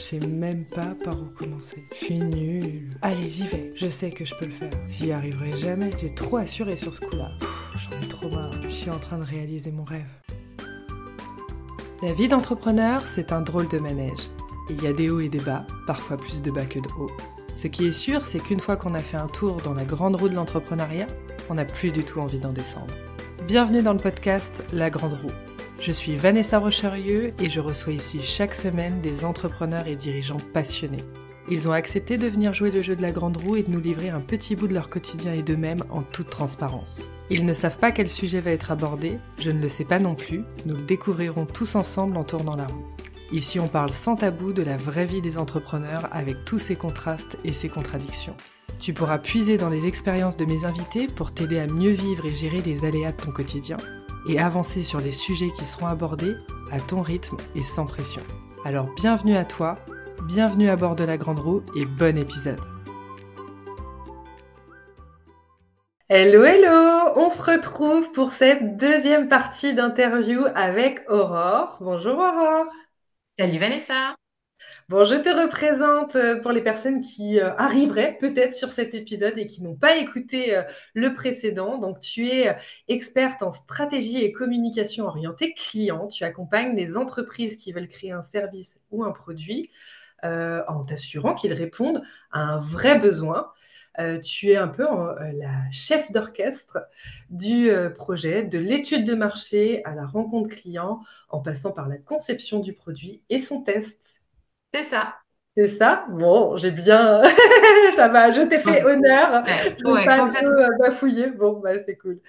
Je sais même pas par où commencer. Je suis nulle. Allez, j'y vais. Je sais que je peux le faire. J'y arriverai jamais. J'ai trop assuré sur ce coup-là. J'en ai trop marre. Je suis en train de réaliser mon rêve. La vie d'entrepreneur, c'est un drôle de manège. Il y a des hauts et des bas, parfois plus de bas que de hauts. Ce qui est sûr, c'est qu'une fois qu'on a fait un tour dans la grande roue de l'entrepreneuriat, on n'a plus du tout envie d'en descendre. Bienvenue dans le podcast La Grande Roue. Je suis Vanessa Rocherieux et je reçois ici chaque semaine des entrepreneurs et dirigeants passionnés. Ils ont accepté de venir jouer le jeu de la grande roue et de nous livrer un petit bout de leur quotidien et d'eux-mêmes en toute transparence. Ils ne savent pas quel sujet va être abordé, je ne le sais pas non plus, nous le découvrirons tous ensemble en tournant la roue. Ici on parle sans tabou de la vraie vie des entrepreneurs avec tous ses contrastes et ses contradictions. Tu pourras puiser dans les expériences de mes invités pour t'aider à mieux vivre et gérer les aléas de ton quotidien et avancer sur les sujets qui seront abordés à ton rythme et sans pression. Alors bienvenue à toi, bienvenue à bord de la Grande Roue et bon épisode. Hello, hello On se retrouve pour cette deuxième partie d'interview avec Aurore. Bonjour Aurore Salut Vanessa Bon, je te représente euh, pour les personnes qui euh, arriveraient peut-être sur cet épisode et qui n'ont pas écouté euh, le précédent. Donc, tu es experte en stratégie et communication orientée client. Tu accompagnes les entreprises qui veulent créer un service ou un produit en t'assurant qu'ils répondent à un vrai besoin. tu es un peu la chef d'orchestre du projet, de l'étude de marché à la rencontre client, en passant par la conception du produit et son test. C'est ça. C'est ça? Bon, j'ai bien. ça va, je t'ai fait honneur. je ne pas euh, bafouiller. Bon, bah, c'est cool.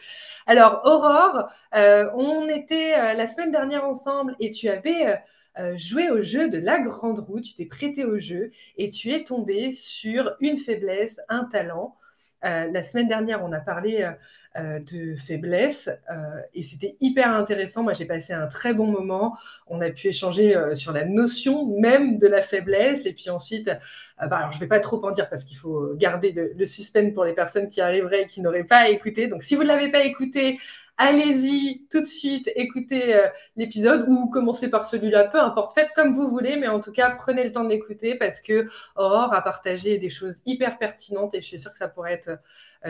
Alors, Aurore, euh, on était euh, la semaine dernière ensemble et tu avais joué au jeu de la grande roue. Tu t'es prêté au jeu et tu es tombé sur une faiblesse, un talent. la semaine dernière, on a parlé euh, de faiblesse. Euh, et c'était hyper intéressant. Moi, j'ai passé un très bon moment. On a pu échanger euh, sur la notion même de la faiblesse. Et puis ensuite, bah, alors je ne vais pas trop en dire parce qu'il faut garder le, le, suspense pour les personnes qui arriveraient et qui n'auraient pas écouté. Donc, si vous ne l'avez pas écouté, allez-y tout de suite, écoutez l'épisode ou commencez par celui-là, peu importe, faites comme vous voulez, mais en tout cas, prenez le temps d'écouter parce que Aurore a partagé des choses hyper pertinentes et je suis sûre que ça pourrait être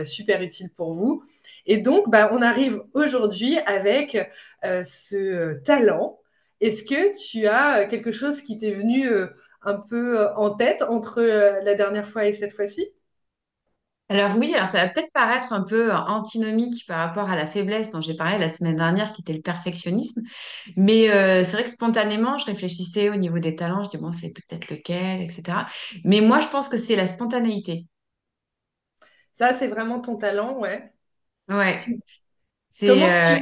super utile pour vous. Et donc, bah, on arrive aujourd'hui avec euh, ce talent. Est-ce que tu as quelque chose qui t'est venu euh, un peu euh, en tête entre la dernière fois et cette fois-ci? Alors oui, alors ça va peut-être paraître un peu antinomique par rapport à la faiblesse dont j'ai parlé la semaine dernière, qui était le perfectionnisme. Mais c'est vrai que spontanément, je réfléchissais au niveau des talents, je dis bon, c'est peut-être lequel, etc. Mais moi, je pense que c'est la spontanéité. Ça, c'est vraiment ton talent, ouais. Ouais. C'est euh,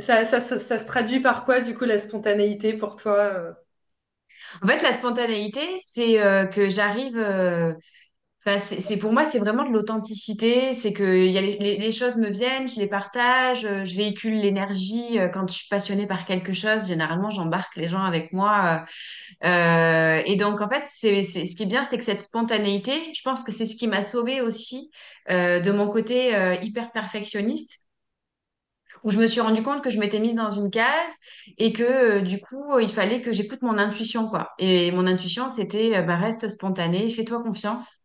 ça, ça, ça, se traduit par quoi, du coup, la spontanéité pour toi euh? En fait, la spontanéité, c'est euh, que j'arrive. Enfin, c'est pour moi, c'est vraiment de l'authenticité. C'est que y a les, choses me viennent, je les partage, je véhicule l'énergie. Quand je suis passionnée par quelque chose, généralement, j'embarque les gens avec moi. et donc, en fait, c'est ce qui est bien, c'est que cette spontanéité, je pense que c'est ce qui m'a sauvée aussi de mon côté hyper perfectionniste où je me suis rendu compte que je m'étais mise dans une case et que euh, du coup, il fallait que j'écoute mon intuition, quoi. Et mon intuition, c'était, euh, bah, reste spontané, fais-toi confiance,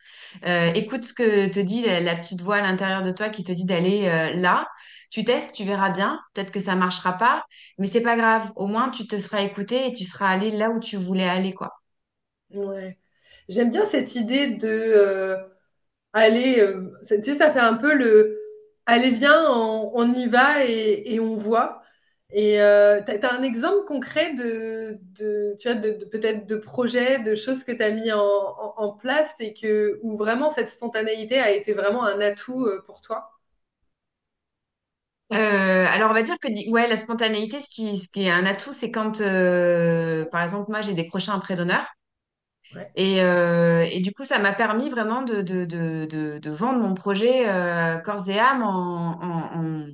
euh, écoute ce que te dit la, petite voix à l'intérieur de toi qui te dit d'aller là. Tu testes, tu verras bien. Peut-être que ça marchera pas, mais c'est pas grave. Au moins, tu te seras écouté et tu seras allé là où tu voulais aller, quoi. Ouais. J'aime bien cette idée de aller. tu sais, ça fait un peu le Allez, viens, on, y va et, on voit. Et euh, tu as, un exemple concret de, tu vois, de, peut-être de projets, de choses que tu as mis en, place et que, où vraiment cette spontanéité a été vraiment un atout euh, pour toi? Euh, alors, on va dire que ouais, la spontanéité, ce qui, ce qui est un atout, c'est quand, par exemple, moi, j'ai décroché un prêt d'honneur. Et, et, du coup, ça m'a permis vraiment de, de, de, de, vendre mon projet corps et âme en, en,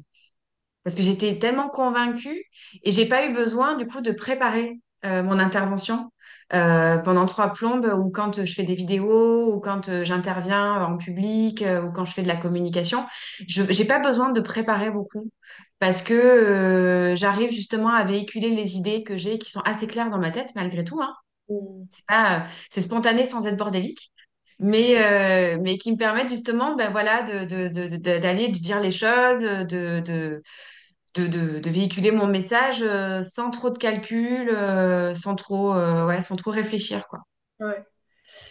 parce que j'étais tellement convaincue et j'ai pas eu besoin du coup de préparer euh, mon intervention pendant trois plombes ou quand je fais des vidéos ou quand j'interviens en public ou quand je fais de la communication. Je j'ai pas besoin de préparer beaucoup parce que j'arrive justement à véhiculer les idées que j'ai qui sont assez claires dans ma tête malgré tout. Hein. Mm. C'est pas, c'est spontané sans être bordélique, mais, euh, mais qui me permettent justement, ben voilà, de, de, de, de- d'aller, de dire les choses, de, de, véhiculer mon message euh, sans trop de calcul, euh, sans trop, euh, ouais, sans trop réfléchir, quoi. Ouais.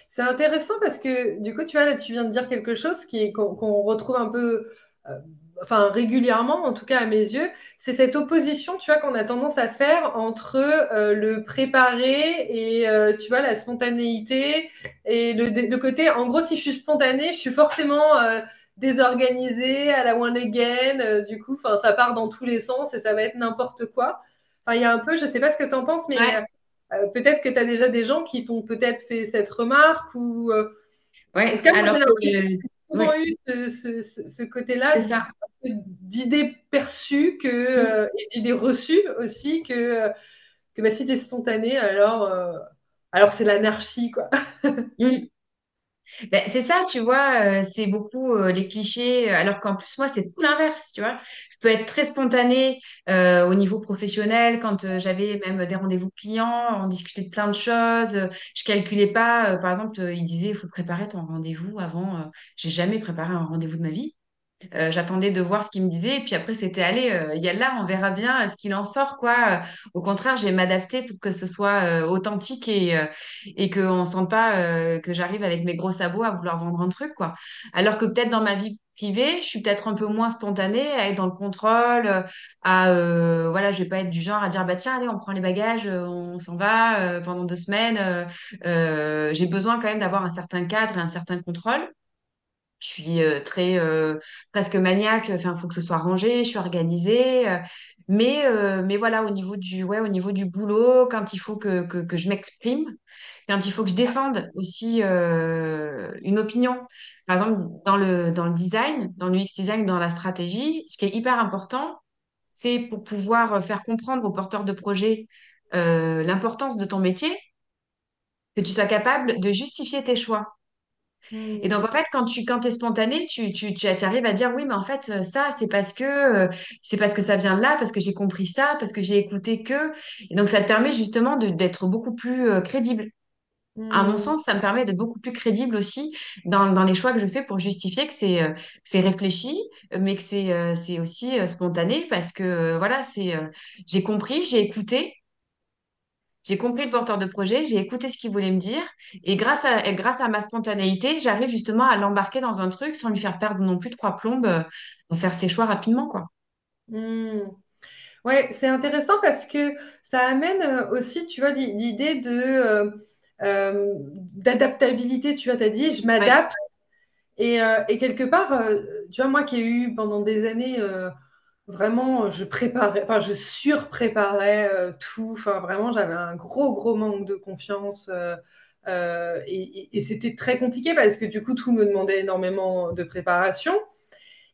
C'est intéressant parce que du coup, tu vois, là, tu viens de dire quelque chose qui qu'on retrouve un peu, enfin régulièrement, en tout cas à mes yeux, c'est cette opposition, tu vois, qu'on a tendance à faire entre le préparé et, tu vois, la spontanéité et le côté, en gros, si je suis spontanée, je suis forcément euh, désorganisée, à la one again, euh, du coup, ça part dans tous les sens et ça va être n'importe quoi. Enfin, il y a un peu, je sais pas ce que tu en penses, mais Ouais, euh, peut-être que tu as déjà des gens qui t'ont peut-être fait cette remarque ou euh, en tout ouais, cas, moi alors l'impression que j'ai souvent ouais, eu ce, ce- ce- côté-là d'idées perçues que, Mm, euh, et d'idées reçues aussi que, euh, que bah, si tu es spontané, alors, euh, alors c'est l'anarchie, quoi. mm. Ben, c'est ça, tu vois, euh, c'est beaucoup euh, les clichés, euh, alors qu'en plus, moi, c'est tout l'inverse, tu vois. Je peux être très spontanée au niveau professionnel, quand j'avais même des rendez-vous clients, on discutait de plein de choses, je calculais pas, par exemple, il disait, il faut préparer ton rendez-vous avant, j'ai jamais préparé un rendez-vous de ma vie. Euh, j'attendais de voir ce qu'il me disait, et puis après, c'était, allez, euh, il y a là, on verra bien euh, ce qu'il en sort, quoi. Euh, Au contraire, je vais m'adapter pour que ce soit authentique et, et qu'on ne sente pas que j'arrive avec mes gros sabots à vouloir vendre un truc, quoi. Alors que peut-être dans ma vie privée, je suis peut-être un peu moins spontanée, à être dans le contrôle, à, euh, voilà, je vais pas être du genre à dire, bah tiens, allez, on prend les bagages, on s'en va pendant deux semaines. j'ai besoin quand même d'avoir un certain cadre et un certain contrôle. Je suis euh, très euh, presque maniaque. Enfin, il faut que ce soit rangé. Je suis organisée. euh, mais mais voilà, au niveau du ouais, au niveau du boulot, quand il faut que que, que je m'exprime, quand il faut que je défende aussi une opinion. Par exemple, dans le dans le design, dans le UX design, dans la stratégie, ce qui est hyper important, c'est pour pouvoir faire comprendre aux porteurs de projet euh, l'importance de ton métier, que tu sois capable de justifier tes choix. Et donc, en fait, quand tu quand es spontané, tu, tu, tu arrives à dire oui, mais en fait, euh, ça, c'est parce que euh, c'est parce que ça vient de là, parce que j'ai compris ça, parce que j'ai écouté que. Et donc, ça te permet justement de, d'être beaucoup plus euh, crédible. À mon Hmm. sens, ça me permet d'être beaucoup plus crédible aussi dans, dans les choix que je fais pour justifier que c'est euh, c'est réfléchi, mais que c'est c'est aussi spontané parce que voilà, c'est j'ai compris, j'ai écouté. J'ai compris le porteur de projet, j'ai écouté ce qu'il voulait me dire, et grâce à, et grâce à ma spontanéité, j'arrive justement à l'embarquer dans un truc sans lui faire perdre non plus trois plombes, euh, pour faire ses choix rapidement, quoi. Hmm. Ouais, c'est intéressant parce que ça amène euh, aussi, tu vois, l'i- l'idée de euh, d'adaptabilité. Tu vois, as dit, je Ouais, m'adapte Et, euh, et quelque part, tu vois, moi qui ai eu pendant des années, vraiment, je préparais, enfin, je surpréparais euh, tout. Enfin, vraiment, j'avais un gros, gros manque de confiance. euh, euh, et c'était très compliqué parce que du coup, tout me demandait énormément de préparation.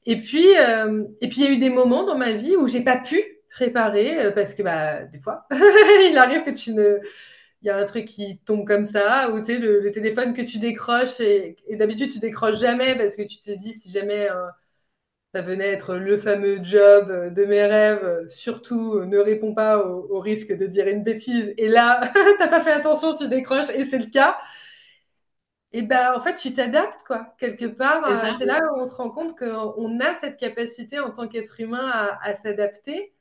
Et puis, euh, et puis, il y a eu des moments dans ma vie où j'ai pas pu préparer euh, parce que, bah, des fois, il arrive que tu ne, il y a un truc qui tombe comme ça, ou tu sais, le, téléphone que tu décroches, et, d'habitude tu décroches jamais parce que tu te dis si jamais euh, ça venait être le fameux job euh, de mes rêves, surtout euh, ne réponds pas au, au risque de dire une bêtise. Et là, t'as pas fait attention, tu décroches, et c'est le cas. Et ben en fait, tu t'adaptes, quoi. Quelque part, c'est euh, là où on se rend compte qu'on a cette capacité en tant qu'être humain à, à s'adapter.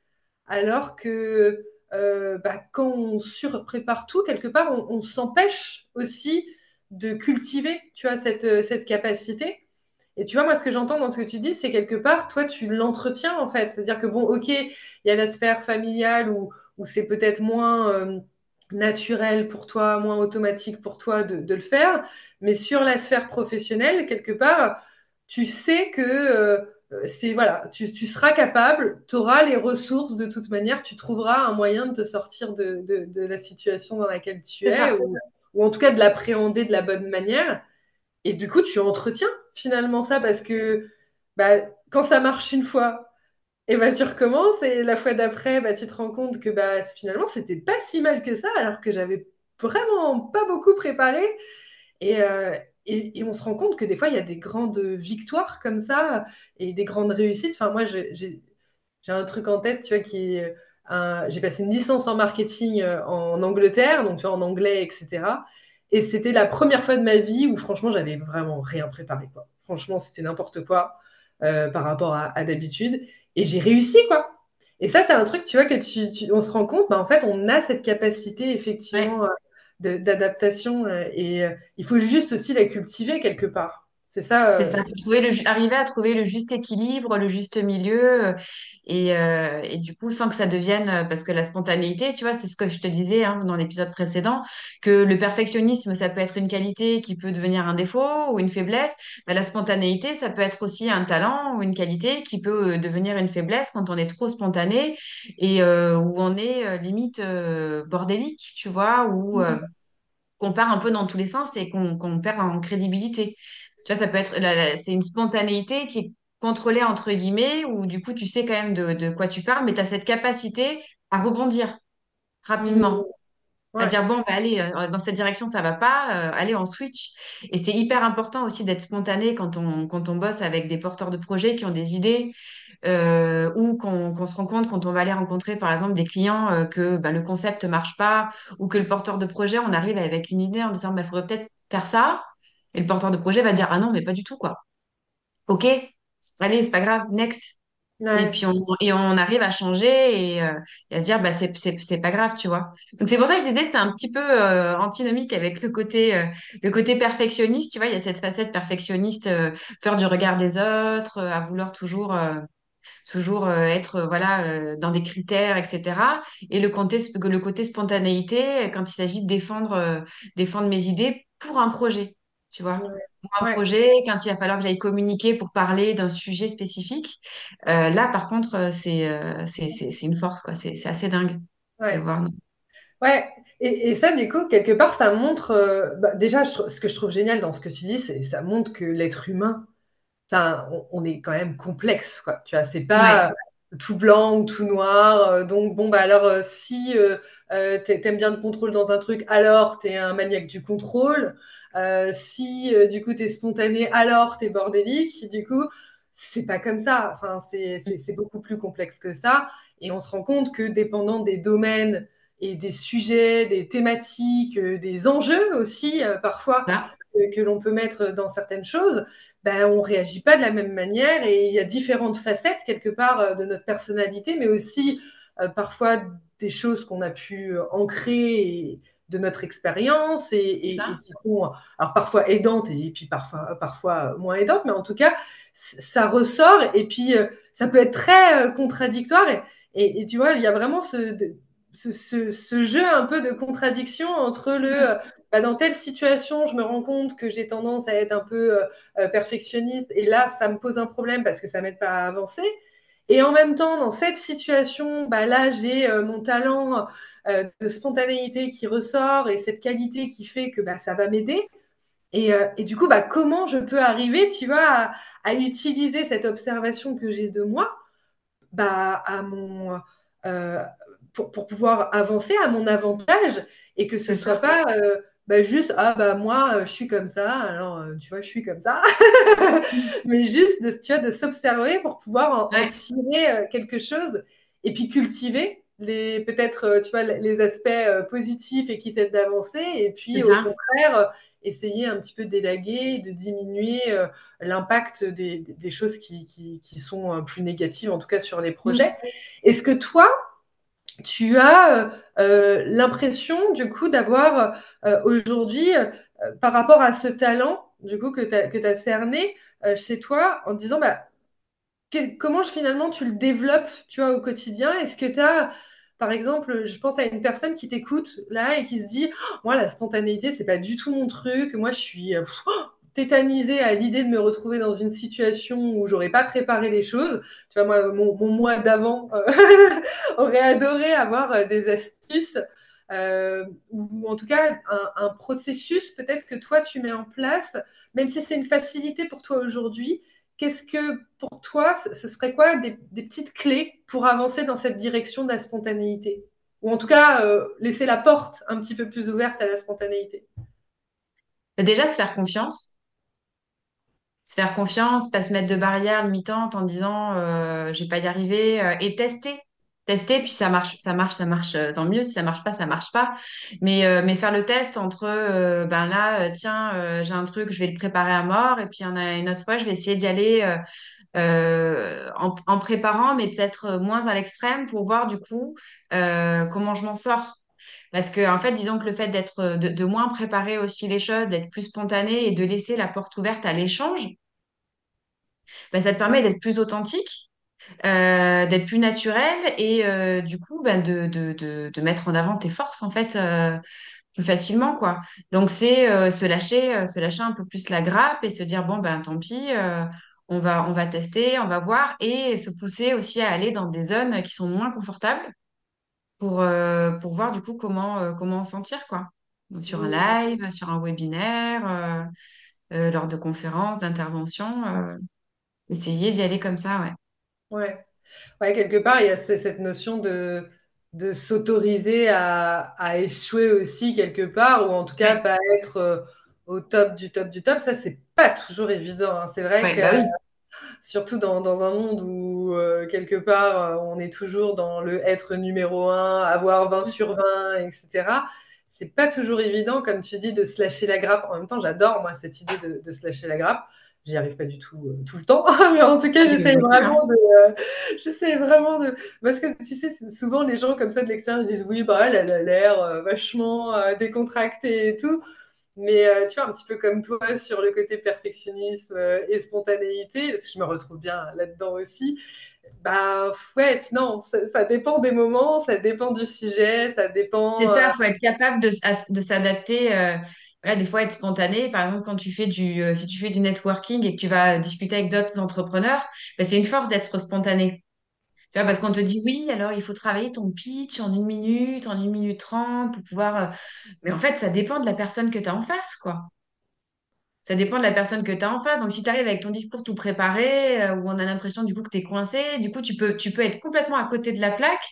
Alors que euh, bah, quand on surprépare tout, quelque part, on, on s'empêche aussi de cultiver, tu vois, cette, cette capacité. Et tu vois, moi, ce que j'entends dans ce que tu dis, c'est quelque part, toi, tu l'entretiens, en fait. C'est-à-dire que, bon, ok, il y a la sphère familiale où, où c'est peut-être moins euh, naturel pour toi, moins automatique pour toi de, de le faire, mais sur la sphère professionnelle, quelque part, tu sais que euh, c'est voilà, tu, tu, seras capable, tu auras les ressources de toute manière, tu trouveras un moyen de te sortir de, de, de la situation dans laquelle tu es, ou en tout cas de l'appréhender de la bonne manière. Et du coup, tu entretiens finalement ça parce que bah, quand ça marche une fois, et bah, tu recommences et la fois d'après, bah, tu te rends compte que bah, finalement, c'était pas si mal que ça alors que j'avais vraiment pas beaucoup préparé. Et, euh, et, on se rend compte que des fois, il y a des grandes victoires comme ça et des grandes réussites. Enfin, moi, j'ai un truc en tête, tu vois, qui est j'ai passé une licence en marketing en Angleterre, donc tu vois, en anglais, etc. Et c'était la première fois de ma vie où franchement, j'avais vraiment rien préparé. Quoi. Franchement, c'était n'importe quoi par rapport à, d'habitude. Et j'ai réussi, quoi. Et ça, c'est un truc, tu vois, que tu, on se rend compte, bah, en fait, on a cette capacité, effectivement, d'adaptation. et il faut juste aussi la cultiver quelque part. C'est ça. C'est ça, euh, trouver le, arriver à trouver le juste équilibre, le juste milieu, euh, et, euh, et, du coup, sans que ça devienne, parce que la spontanéité, tu vois, c'est ce que je te disais hein, dans l'épisode précédent, que le perfectionnisme, ça peut être une qualité qui peut devenir un défaut ou une faiblesse. Mais la spontanéité, ça peut être aussi un talent ou une qualité qui peut devenir une faiblesse quand on est trop spontané et où on est limite bordélique, tu vois, ou mm-hmm. qu'on part un peu dans tous les sens et qu'on perd en crédibilité. Tu vois, ça peut être, c'est une spontanéité qui est contrôlée entre guillemets, où du coup, tu sais quand même de, quoi tu parles, mais tu as cette capacité à rebondir rapidement. Mmh. À dire, bon, bah, allez, euh, dans cette direction, ça va pas, euh, allez, on switch. Et c'est hyper important aussi d'être spontané quand on, quand on bosse avec des porteurs de projets qui ont des idées, euh, ou qu'on se rend compte quand on va aller rencontrer, par exemple, des clients que bah, le concept marche pas, ou que le porteur de projet, on arrive avec une idée en disant, il bah, faudrait peut-être faire ça. Et le porteur de projet va dire Ah non, mais pas du tout, quoi. Ok, allez, c'est pas grave, next. Et puis on, et on arrive à changer et, euh, à se dire bah c'est c'est pas grave tu vois. Donc c'est pour ça que je disais c'est un petit peu euh, antinomique avec le côté euh, le côté perfectionniste tu vois. Il y a cette facette perfectionniste peur du regard des autres à vouloir toujours toujours être voilà dans des critères etc et le côté le côté spontanéité quand il s'agit de défendre défendre mes idées pour un projet tu vois, pour un projet, quand il va falloir que j'aille communiquer pour parler d'un sujet spécifique. Euh, là, par contre, euh, euh, c'est une force, quoi. C'est assez dingue ouais. de voir. Ouais, et, et, ça, du coup, quelque part, ça montre. Bah, déjà, ce que je trouve génial dans ce que tu dis, c'est ça montre que l'être humain, on, on, est quand même complexe, quoi. Tu vois, c'est pas tout blanc ou tout noir. donc, bon, bah alors, si t'aimes bien le contrôle dans un truc, alors t'es un maniaque du contrôle. Euh, si euh, du coup tu es spontané, alors tu es bordélique. Du coup, c'est pas comme ça. Enfin, c'est beaucoup plus complexe que ça. Et on se rend compte que dépendant des domaines et des sujets, des thématiques, euh, des enjeux aussi, parfois, que, l'on peut mettre dans certaines choses, ben, on réagit pas de la même manière et il y a différentes facettes quelque part de notre personnalité, mais aussi parfois des choses qu'on a pu ancrer et, de notre expérience et, qui sont alors parfois aidantes et, puis parfois, parfois moins aidantes, mais en tout cas, ça ressort et puis euh, ça peut être très euh, contradictoire. Et, tu vois, il y a vraiment ce, ce, jeu un peu de contradiction entre le mm. bah, dans telle situation, je me rends compte que j'ai tendance à être un peu euh, perfectionniste et là, ça me pose un problème parce que ça m'aide pas à avancer. Et en même temps, dans cette situation, bah, là, j'ai mon talent euh, de spontanéité qui ressort et cette qualité qui fait que bah, ça va m'aider. Et, euh, et, du coup, bah, comment je peux arriver, tu vois, à, utiliser cette observation que j'ai de moi bah, à mon, euh, pour, pour, pouvoir avancer à mon avantage et que ce ne soit pas bah, juste, ah bah moi, je suis comme ça, alors tu vois, je suis comme ça. Mais juste, de, tu vois, de s'observer pour pouvoir en tirer quelque chose et puis cultiver les peut-être euh, tu vois les aspects euh, positifs et qui t'aident d'avancer et puis au contraire euh, essayer un petit peu d'élaguer de diminuer l'impact des, choses qui, sont plus négatives en tout cas sur les projets mm. est-ce que toi tu as l'impression du coup d'avoir aujourd'hui par rapport à ce talent du coup que tu as, cerné chez toi en disant bah comment finalement tu le développes tu vois au quotidien? Est-ce que tu as par exemple, je pense à une personne qui t'écoute là et qui se dit Moi, la spontanéité, c'est pas du tout mon truc. Moi, je suis euh, tétanisée à l'idée de me retrouver dans une situation où j'aurais pas préparé les choses. Tu vois, moi, mon, mois d'avant euh, aurait adoré avoir euh, des astuces. ou en tout cas un processus peut-être que toi tu mets en place, même si c'est une facilité pour toi aujourd'hui, Qu'est-ce que pour toi, ce serait quoi des, petites clés pour avancer dans cette direction de la spontanéité? Ou en tout cas, euh, laisser la porte un petit peu plus ouverte à la spontanéité? Déjà, se faire confiance. Se faire confiance, pas se mettre de barrières limitantes en disant euh, je vais pas y arriver euh, et tester. Tester, puis ça marche, ça marche, ça marche, euh, tant mieux. Si ça marche pas, ça marche pas. Mais, euh, mais faire le test entre, euh, ben là, tiens, j'ai un truc, je vais le préparer à mort, et puis il en a une autre fois, je vais essayer d'y aller en, préparant, mais peut-être moins à l'extrême pour voir du coup comment je m'en sors. Parce que, en fait, disons que le fait d'être, de, de moins préparer aussi les choses, d'être plus spontané et de laisser la porte ouverte à l'échange, ben, ça te permet d'être plus authentique euh, d'être plus naturel et euh, du coup ben, de, de, de, de, mettre en avant tes forces en fait euh, plus facilement quoi. Donc c'est se lâcher se lâcher un peu plus la grappe et se dire bon ben tant pis on va on va tester, on va voir et se pousser aussi à aller dans des zones qui sont moins confortables pour pour voir du coup comment comment en sentir quoi. Sur un live, sur un webinaire, lors de conférences, d'interventions, essayer d'y aller comme ça ouais. Ouais. Ouais, quelque part, il y a cette notion de, de s'autoriser à, à échouer aussi quelque part, ou en tout cas pas être euh, au top du top du top. Ça, c'est pas toujours évident. hein. C'est vrai que, bah surtout dans, dans un monde où euh, quelque part, euh, on est toujours dans le être numéro un, avoir 20 sur 20, etc. C'est pas toujours évident, comme tu dis, de se lâcher la grappe. En même temps, j'adore, moi, cette idée de, de se lâcher la grappe. J'y arrive pas du tout euh, tout le temps, mais en tout cas, j'essaie vraiment de, euh, j'essaie vraiment de, parce que tu sais, souvent les gens comme ça de l'extérieur ils disent oui, bah elle, a l'air euh, vachement décontractée et tout, mais tu vois un petit peu comme toi sur le côté perfectionnisme et spontanéité, parce que je me retrouve bien là-dedans aussi. Bah ouais, non, ça, ça, dépend des moments, ça dépend du sujet, ça dépend. C'est ça, il faut être capable de, de s'adapter voilà, des fois être spontané. Par exemple, quand tu fais du, euh, si tu fais du networking et que tu vas discuter avec d'autres entrepreneurs, ben, c'est une force d'être spontané. Tu vois, parce qu'on te dit oui, alors il faut travailler ton pitch en une minute, en une minute trente pour pouvoir. euh, Mais en fait, ça dépend de la personne que tu as en face, quoi. Ça dépend de la personne que tu as en face. Donc, si tu arrives avec ton discours tout préparé, euh, où on a l'impression du coup que tu es coincé, du coup, tu peux, tu peux être complètement à côté de la plaque,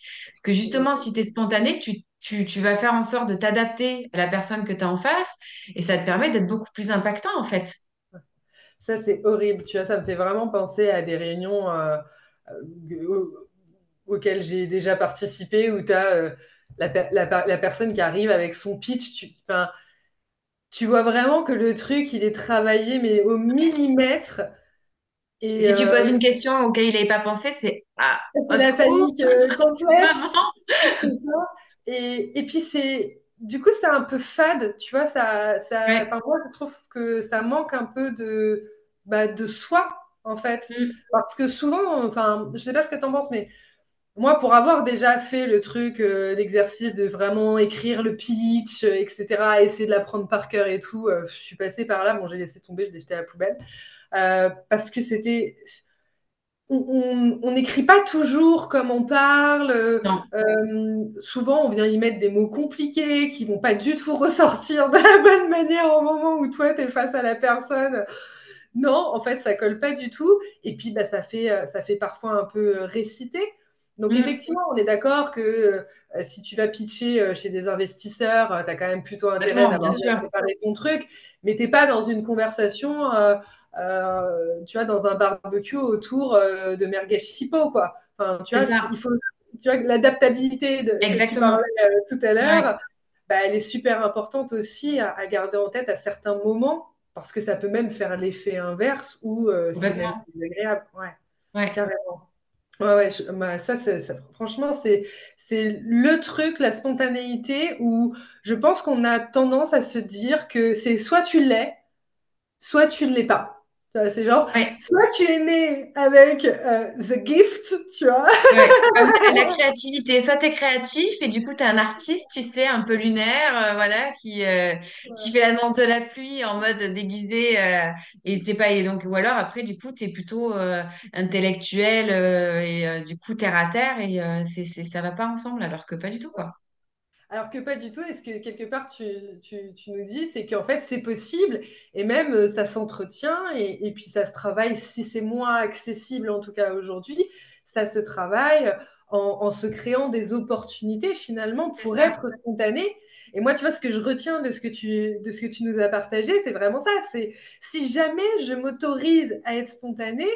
que justement, si tu es spontané, tu, tu, tu vas faire en sorte de t'adapter à la personne que tu as en face, et ça te permet d'être beaucoup plus impactant, en fait. Ça, c'est horrible. Tu vois, ça me fait vraiment penser à des réunions euh, euh, auxquelles j'ai déjà participé où tu as euh, la, la, la, personne qui arrive avec son pitch. Tu, tu vois vraiment que le truc, il est travaillé, mais au millimètre. Et, si tu poses une question auquel il n'avait pas pensé, c'est ah, la panique complète. et, et puis c'est du coup c'est un peu fade, tu vois, ça, ça ouais. moi je trouve que ça manque un peu de, bah, de soi en fait. Mm. Parce que souvent, enfin, je sais pas ce que tu en penses, mais moi pour avoir déjà fait le truc, euh, l'exercice de vraiment écrire le pitch, etc., essayer de l'apprendre par cœur et tout, euh, je suis passée par là, bon j'ai laissé tomber, je l'ai jeté à la poubelle. Euh, parce que c'était on n'écrit pas toujours comme on parle. Euh, souvent, on vient y mettre des mots compliqués qui vont pas du tout ressortir de la bonne manière au moment où toi, tu es face à la personne. Non, en fait, ça colle pas du tout. Et puis, bah, ça, fait, euh, ça fait parfois un peu euh, réciter. Donc, mmh. effectivement, on est d'accord que euh, si tu vas pitcher euh, chez des investisseurs, tu as quand même plutôt intérêt d'avoir préparé ton truc, mais tu n'es pas dans une conversation tu vois, dans un barbecue autour euh, de merguez chipo, quoi. Enfin, tu vois, il faut, tu vois, l'adaptabilité de Exactement. Que tu parlais, euh, tout à l'heure, ouais. bah, elle est super importante aussi à, à, garder en tête à certains moments, parce que ça peut même faire l'effet inverse où euh, c'est désagréable. Ouais, ouais. carrément. Ouais, ouais, je, bah, ça, ça, franchement, c'est, c'est le truc, la spontanéité, où je pense qu'on a tendance à se dire que c'est soit tu l'es, soit tu ne l'es pas. C'est genre, ouais. soit tu es né avec euh, the gift, tu vois. Ouais. La créativité, soit tu es créatif et du coup tu es un artiste, tu sais, un peu lunaire, euh, voilà, qui, euh, ouais. qui fait la danse de la pluie en mode déguisé. Et c'est pas, et donc, ou alors après, du coup, tu es plutôt intellectuel et du coup terre à terre et c'est, c'est, ça va pas ensemble alors que pas du tout, quoi. Alors que pas du tout, et ce que quelque part tu, tu, tu nous dis, c'est qu'en fait c'est possible, et même euh, ça s'entretient, et, et, puis ça se travaille, si c'est moins accessible en tout cas aujourd'hui, ça se travaille en, en, se créant des opportunités finalement pour être spontané. Et moi, tu vois, ce que je retiens de ce que tu, de ce que tu nous as partagé, c'est vraiment ça, c'est si jamais je m'autorise à être spontané,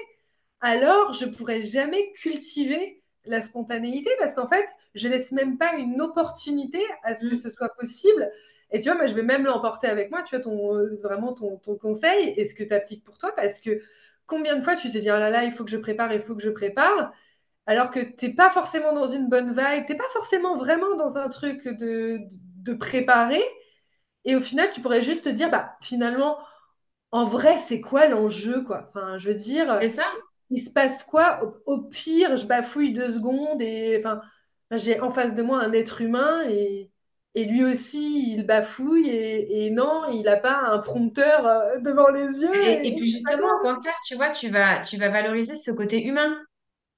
alors je pourrais jamais cultiver la spontanéité parce qu'en fait, je laisse même pas une opportunité à ce que mm. ce soit possible. Et tu vois, moi, je vais même l'emporter avec moi, tu vois, ton, euh, vraiment ton, ton conseil et ce que tu appliques pour toi parce que combien de fois tu te dis, oh là là, il faut que je prépare, il faut que je prépare, alors que tu n'es pas forcément dans une bonne vibe, tu n'es pas forcément vraiment dans un truc de, de préparer. Et au final, tu pourrais juste te dire, bah, finalement, en vrai, c'est quoi l'enjeu, quoi? Enfin, je veux dire, c'est ça il se passe quoi au, pire, je bafouille deux secondes et enfin, j'ai en face de moi un être humain et, et lui aussi, il bafouille et, non, il n'a pas un prompteur euh, devant les yeux. Et, puis justement, au contraire, tu vois, tu vas, tu vas valoriser ce côté humain.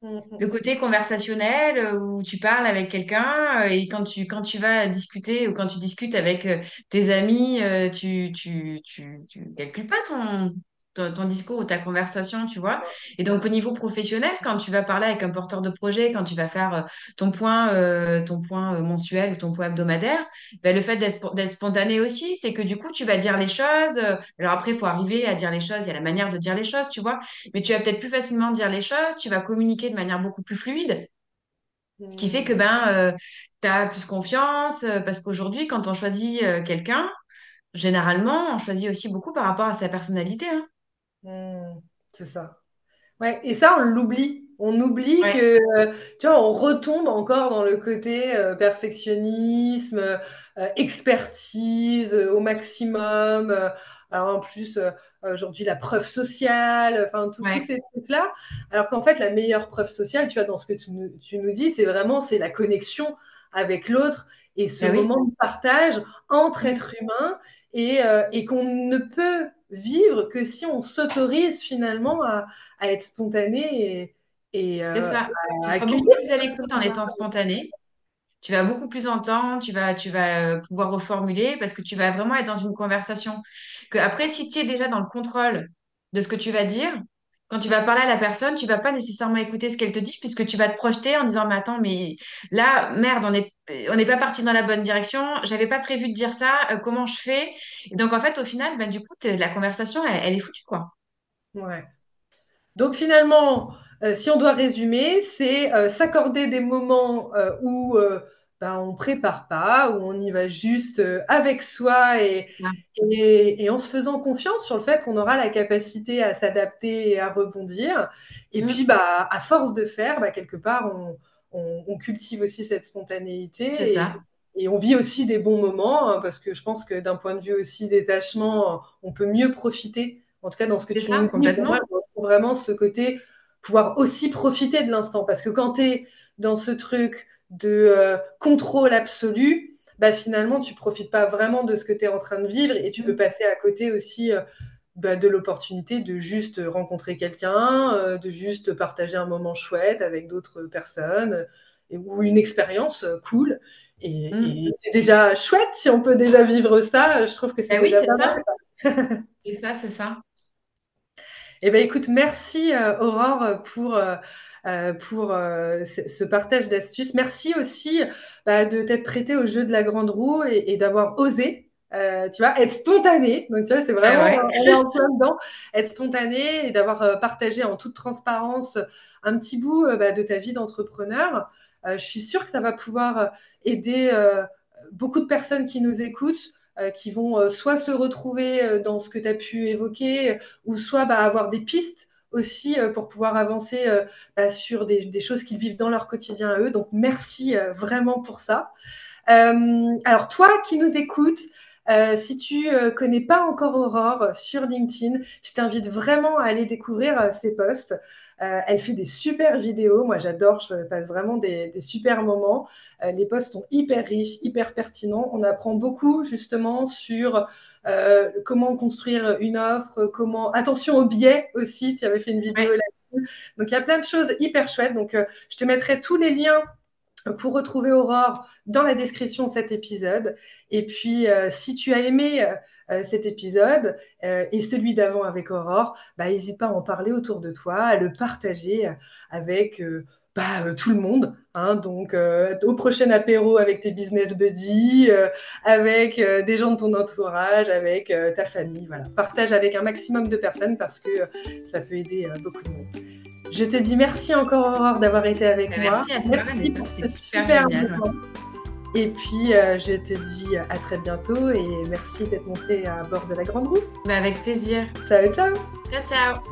Mm, mm. Le côté conversationnel euh, où tu parles avec quelqu'un euh, et quand tu, quand tu vas discuter ou quand tu discutes avec tes amis, tu, tu, tu, tu calcules pas ton, ton, discours ou ta conversation, tu vois. Et donc, au niveau professionnel, quand tu vas parler avec un porteur de projet, quand tu vas faire euh, ton point, euh, ton point euh, mensuel ou ton point hebdomadaire, ben, le fait d'être spontané aussi, c'est que du coup, tu vas dire les choses. Alors après, il faut arriver à dire les choses, il y a la manière de dire les choses, tu vois. Mais tu vas peut-être plus facilement dire les choses, tu vas communiquer de manière beaucoup plus fluide. Ce qui fait que ben, tu as plus confiance, parce qu'aujourd'hui, quand on choisit quelqu'un, généralement, on choisit aussi beaucoup par rapport à sa personnalité. Hein. Hmm, c'est ça. Ouais, et ça, on l'oublie. On oublie que, euh, tu vois, on retombe encore dans le côté euh, perfectionnisme, euh, expertise au maximum. alors en plus, aujourd'hui, la preuve sociale, enfin, tous ces trucs-là. Alors qu'en fait, la meilleure preuve sociale, tu vois, dans ce que tu nous, tu nous dis, c'est vraiment, c'est la connexion avec l'autre et ce bah moment de partage entre mmh. êtres humains et, et qu'on ne peut vivre que si on s'autorise finalement à, être spontané et, et euh, ça. tu seras beaucoup plus à l'écoute en étant spontané. Tu vas beaucoup plus entendre, tu vas, tu vas euh, pouvoir reformuler parce que tu vas vraiment être dans une conversation. Que après, si tu es déjà dans le contrôle de ce que tu vas dire, quand tu vas parler à la personne, tu vas pas nécessairement écouter ce qu'elle te dit puisque tu vas te projeter en disant, mais attends, mais là, merde, on n'est on n'est pas parti dans la bonne direction, j'avais pas prévu de dire ça, euh, comment je fais? Donc, en fait, au final, ben, du coup, la conversation, elle, est foutue, quoi. Ouais. Donc, finalement, euh, si on doit résumer, c'est euh, s'accorder des moments où ben, on prépare pas, où on y va juste euh, avec soi et, et, en se faisant confiance sur le fait qu'on aura la capacité à s'adapter et à rebondir. Et mm. puis, bah, à force de faire, bah, quelque part, on, on, cultive aussi cette spontanéité. C'est ça. Et on vit aussi des bons moments, hein, parce que je pense que d'un point de vue aussi détachement, on peut mieux profiter. En tout cas, dans ce que tu ça, nous complètement. retrouve vraiment ce côté pouvoir aussi profiter de l'instant. Parce que quand tu es dans ce truc de euh, contrôle absolu, bah, finalement, tu profites pas vraiment de ce que tu es en train de vivre et tu peux mm. passer à côté aussi euh, bah, de l'opportunité de juste rencontrer quelqu'un, euh, de juste partager un moment chouette avec d'autres personnes ou une expérience cool. Et, mm. c'est déjà chouette si on peut déjà vivre ça. Je trouve que c'est eh oui, c'est ça. c'est ça, c'est ça. Eh bien, écoute, merci Aurore pour euh, pour euh, ce partage d'astuces. Merci aussi bah, de t'être prêté au jeu de la grande roue et, d'avoir osé. Euh, tu vois, être spontané. Donc, tu vois, c'est vraiment eh en plein dedans. Être spontané et d'avoir partagé en toute transparence un petit bout bah, de ta vie d'entrepreneur. je suis sûre que ça va pouvoir aider beaucoup de personnes qui nous écoutent, qui vont soit se retrouver dans ce que tu as pu évoquer, ou soit bah, avoir des pistes aussi euh, pour pouvoir avancer euh, bah, sur des, choses qu'ils vivent dans leur quotidien à eux. Donc, merci euh, vraiment pour ça. alors, toi qui nous écoutes, si tu ne connais pas encore Aurore sur LinkedIn, je t'invite vraiment à aller découvrir ses posts. elle fait des super vidéos. Moi, j'adore. Je passe vraiment des, des super moments. les posts sont hyper riches, hyper pertinents. On apprend beaucoup justement sur euh, comment construire une offre, comment attention aux biais aussi. Tu avais fait une vidéo là-dessus. Donc il y a plein de choses hyper chouettes. Donc euh, je te mettrai tous les liens pour retrouver Aurore dans la description de cet épisode. Et puis, euh, si tu as aimé cet épisode et celui d'avant avec Aurore, bah, n'hésite pas à en parler autour de toi, à le partager avec bah, tout le monde. Hein, donc, euh, au prochain apéro avec tes business buddies, euh, avec des gens de ton entourage, avec ta famille. Voilà. Partage avec un maximum de personnes parce que ça peut aider beaucoup de monde. Je te dis merci encore Aurore d'avoir été avec bah, moi. Merci à toi Vanessa, c'était super, génial. Et puis, euh, je te dis à très bientôt et merci d'être monté à bord de la Grande Roue. Bah, avec plaisir. Ciao, ciao. Ciao, ciao.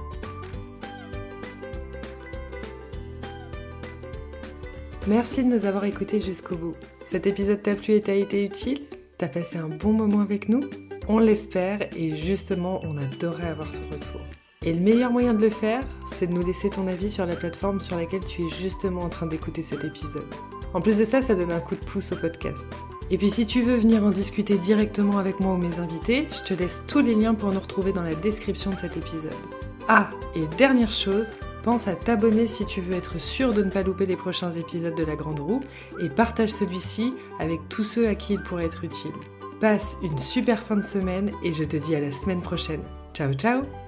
Merci de nous avoir écoutés jusqu'au bout. Cet épisode t'a plu et t'a été utile? T'as passé un bon moment avec nous? On l'espère et justement, on adorerait avoir ton retour. Et le meilleur moyen de le faire, c'est de nous laisser ton avis sur la plateforme sur laquelle tu es justement en train d'écouter cet épisode. En plus de ça, ça donne un coup de pouce au podcast. Et puis si tu veux venir en discuter directement avec moi ou mes invités, je te laisse tous les liens pour nous retrouver dans la description de cet épisode. Ah, et dernière chose, pense à t'abonner si tu veux être sûr de ne pas louper les prochains épisodes de La Grande Roue et partage celui-ci avec tous ceux à qui il pourrait être utile. Passe une super fin de semaine et je te dis à la semaine prochaine. Ciao ciao